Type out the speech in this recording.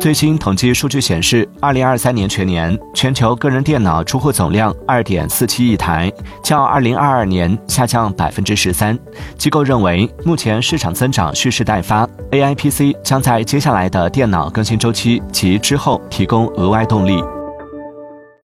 最新统计数据显示二零二三年全年全球个人电脑出货总量二点四七亿台较二零二二年下降百分之十三。机构认为目前市场增长蓄势待发 aipc 将在接下来的电脑更新周期及之后提供额外动力。